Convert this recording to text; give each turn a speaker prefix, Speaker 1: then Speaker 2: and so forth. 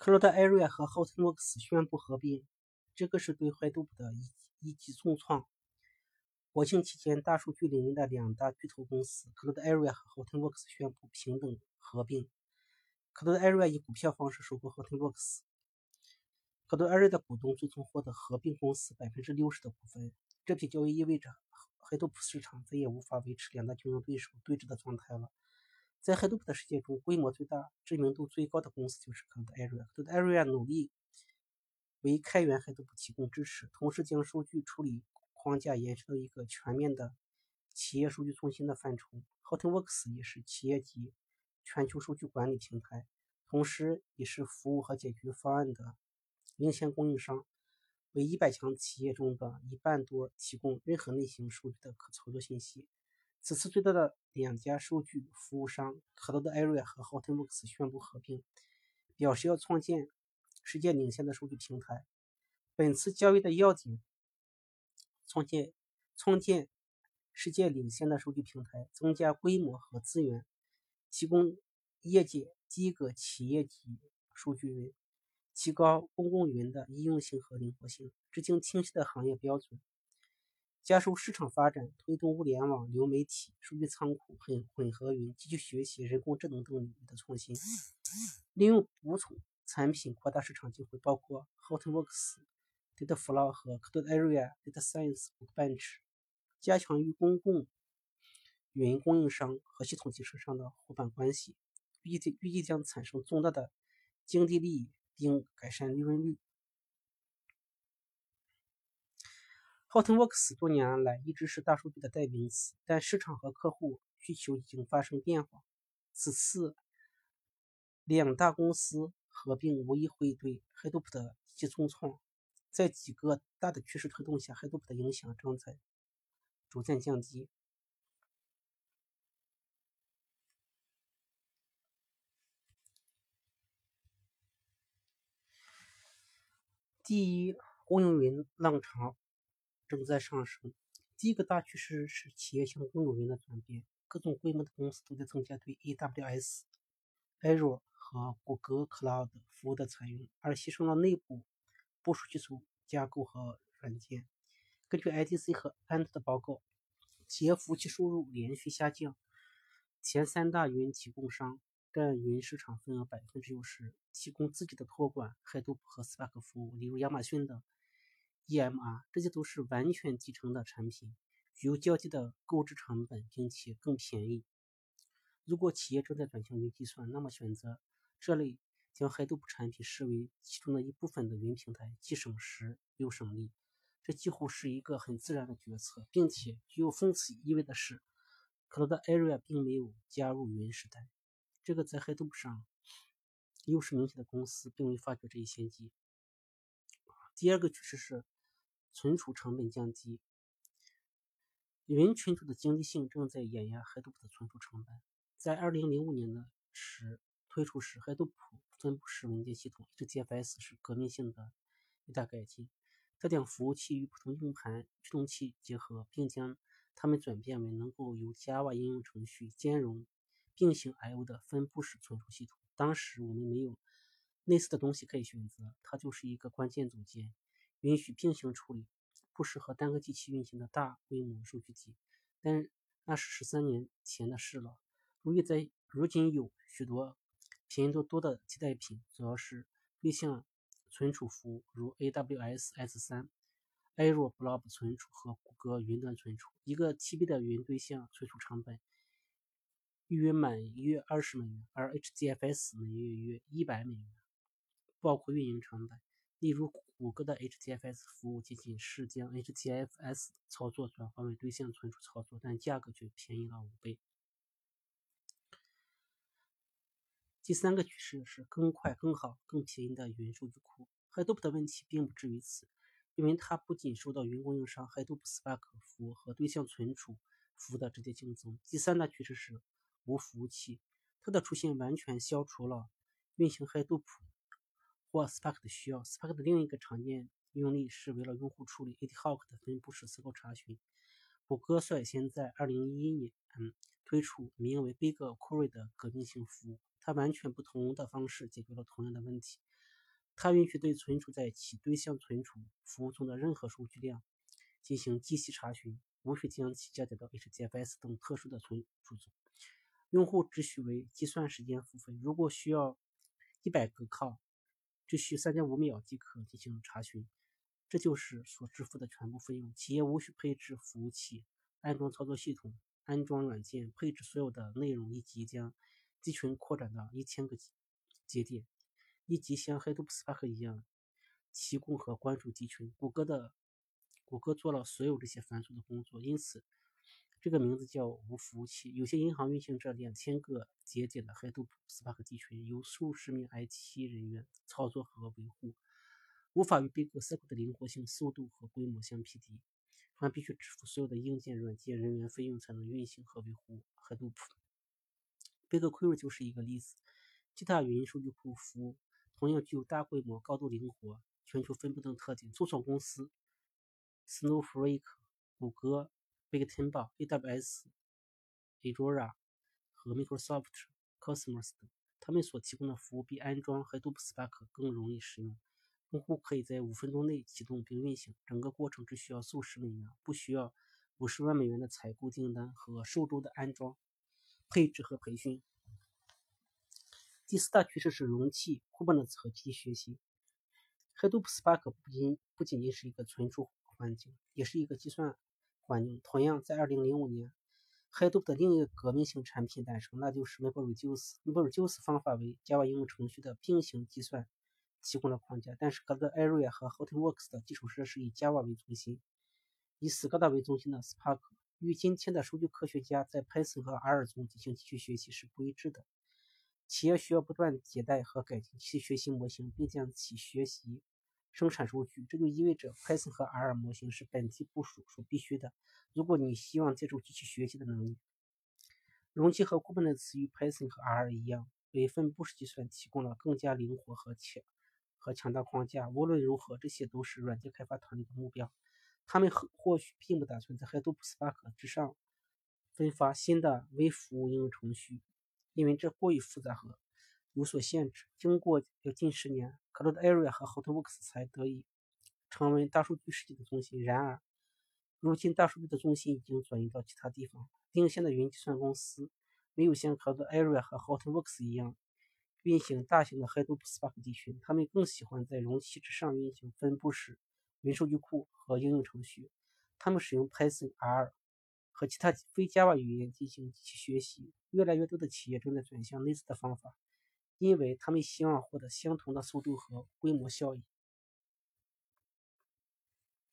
Speaker 1: 克罗德艾瑞和 Hortonworks 宣布合并，这个是对怀杜普的一一记重创。国庆期间，大数据领域的两大巨头公司克罗德艾瑞和 Hortonworks 宣布平等合并。克罗德艾瑞以股票方式收购 Hortonworks。Cloud Area 的股东最终获得合并公司百分之六十的股份。这笔交易意味着 Hadoop 市场再也无法维持两大竞争对手对峙的状态了。在 Hadoop 的世界中，规模最大、知名度最高的公司就是 Cloud Area。Cloud Area 努力为开源 Hadoop 提供支持，同时将数据处理框架延伸到一个全面的企业数据中心的范畴。Hortonworks 也是企业级全球数据管理平台，同时也是服务和解决方案的领先供应商，为一百强企业中的一半多提供任何类型数据的可操作信息。此次最大的两家数据服务商 Cloud Area 和 Hortonworks 宣布合并，表示要创建世界领先的数据平台。本次交易的要点：创建创建世界领先的数据平台，增加规模和资源，提供业界第一个企业级数据云，提高公共云的易用性和灵活性，制定清晰的行业标准。加速市场发展，推动物联网、流媒体、数据仓库、混混合云、机器学习、人工智能等领域的创新。利用补充产品扩大市场机会，包括 Hortonworks、Dataflow 和 Cloud Area Data Science Bench。加强与公共云供应商和系统集成商的伙伴关系，预计预计将产生重大的经济利益，并改善利润率。Hortonworks 多年来一直是大数据的代名词，但市场和客户需求已经发生变化。此次两大公司合并无疑会对 Hadoop 的一记重创。在几个大的趋势推动下，Hadoop 的影响正在逐渐降低。第一，公有云浪潮。正在上升。第一个大趋势是企业向公有云的转变，各种规模的公司都在增加对 AWS、Azure 和谷歌 Cloud 服务的采用，而牺牲了内部部署基础架构和软件。根据 IDC 和 Ant 的报告，企业服务器收入连续下降。前三大云提供商占云市场份额百分之六十，提供自己的托管 Hadoop 和 Spark 服务，例如亚马逊的。EMR，这些都是完全集成的产品，具有较低的购置成本，并且更便宜。如果企业正在转型云计算，那么选择这类将 Hadoop 产品视为其中的一部分的云平台，既省时又省力。这几乎是一个很自然的决策，并且具有讽刺意味的是，Cloud Area 并没有加入云时代。这个在 Hadoop 上优势明显的公司并未发觉这一先机。第二个趋势是。存储成本降低，云存储的经济性正在碾压 Hadoop 的存储成本。在2005年的时推出时，Hadoop 分布式文件系统 HDFS 是革命性的一大改进。它将服务器与普通硬盘驱动器结合，并将它们转变为能够由 Java 应用程序兼容并行 I/O 的分布式存储系统。当时我们没有类似的东西可以选择，它就是一个关键组件。允许并行处理不适合单个机器运行的大规模数据集，但那是十三年前的事了。如今在如今有许多便宜多多的替代品，主要是对象存储服务，如 AWS S3、Azure Blob 存储和谷歌云端存储。一个 TB 的云对象存储成本约每月二十美元，而 HDFS 每月约一百美元，包括运营成本。例如，谷歌的 HDFS 服务仅仅是将 HDFS 操作转换为对象存储操作，但价格却便宜了五倍。第三个趋势是更快、更好、更便宜的云数据库。Hadoop 的问题并不止于此，因为它不仅受到云供应商 Hadoop Spark 服务和对象存储服务的直接竞争。第三大趋势是无服务器，它的出现完全消除了运行 Hadoop。或 Spark 的需要，Spark 的另一个常见用例是为了用户处理 AdHoc 的分布式私库查询。谷歌率先在2011年嗯推出名为 BigQuery 的革命性服务，它完全不同的方式解决了同样的问题。它允许对存储在其对象存储服务中的任何数据量进行机器查询，无需将其加载到 HDFS 等特殊的存储中。用户只需为计算时间付费，如果需要100个 core，只需3.5秒即可进行查询。这就是所支付的全部费用。企业无需配置服务器、安装操作系统、安装软件、配置所有的内容以及将集群扩展到一千个节点。以及像 Hadoop Spark 一样提供和关注集群，谷歌的谷歌做了所有这些繁琐的工作，因此这个名字叫无服务器。有些银行运行着两千个节点的 Hadoop Spark 集群，由数十名 IT 人员操作和维护，无法与 Big SQL 的灵活性、速度和规模相匹敌，还必须支付所有的硬件、软件、人员费用才能运行和维护 Hadoop。BigQuery 就是一个例子，其他云数据库服务。同样具有大规模、高度灵活、全球分布等特点。初创公司 Snowflake、谷歌、Bigtable、AWS、Azure 和 Microsoft Cosmos 等，他们所提供的服务比安装 Hadoop Spark 更容易使用。用户可以在五分钟内启动并运行，整个过程只需要数十美元，不需要五十万美元的采购订单和数周的安装、配置和培训。第四大趋势是容器、Kubernetes 和机器学习。Hadoop Spark 不仅不仅仅是一个存储环境，也是一个计算环境。同样，在2005年，Hadoop 的另一个革命性产品诞生，那就是 MapReduce。MapReduce 方法为 Java 应用程序的并行计算提供了框架，但是 Cloud Area 和 Hortonworks 的基础设施以 Java 为中心，以 Scala 为中心的 Spark，与今天的数据科学家在 Python 和 R 中进行机器学习是不一致的。企业需要不断迭代和改进其学习模型，并将其学习生产数据。这就意味着 Python 和 R 模型是本地部署所必须的。如果你希望借助机器学习的能力，容器和 Kubernetes 与 Python 和 R 一样，为分布式计算提供了更加灵活和强和强大框架。无论如何，这些都是软件开发团队的目标。他们或许并不打算在 Hadoop Spark 之上分发新的微服务应用程序。因为这过于复杂和有所限制。经过有近十年，Cloud Area 和 Hotworks 才得以成为大数据世界的中心。然而，如今大数据的中心已经转移到其他地方。领先的云计算公司没有像 Cloud Area 和 Hotworks 一样运行大型的 Hadoop Spark 集群，他们更喜欢在容器之上运行分布式云数据库和应用程序。他们使用 Python、R。和其他非 Java 语言进行机器学习，越来越多的企业正在转向类似的方法，因为他们希望获得相同的速度和规模效益。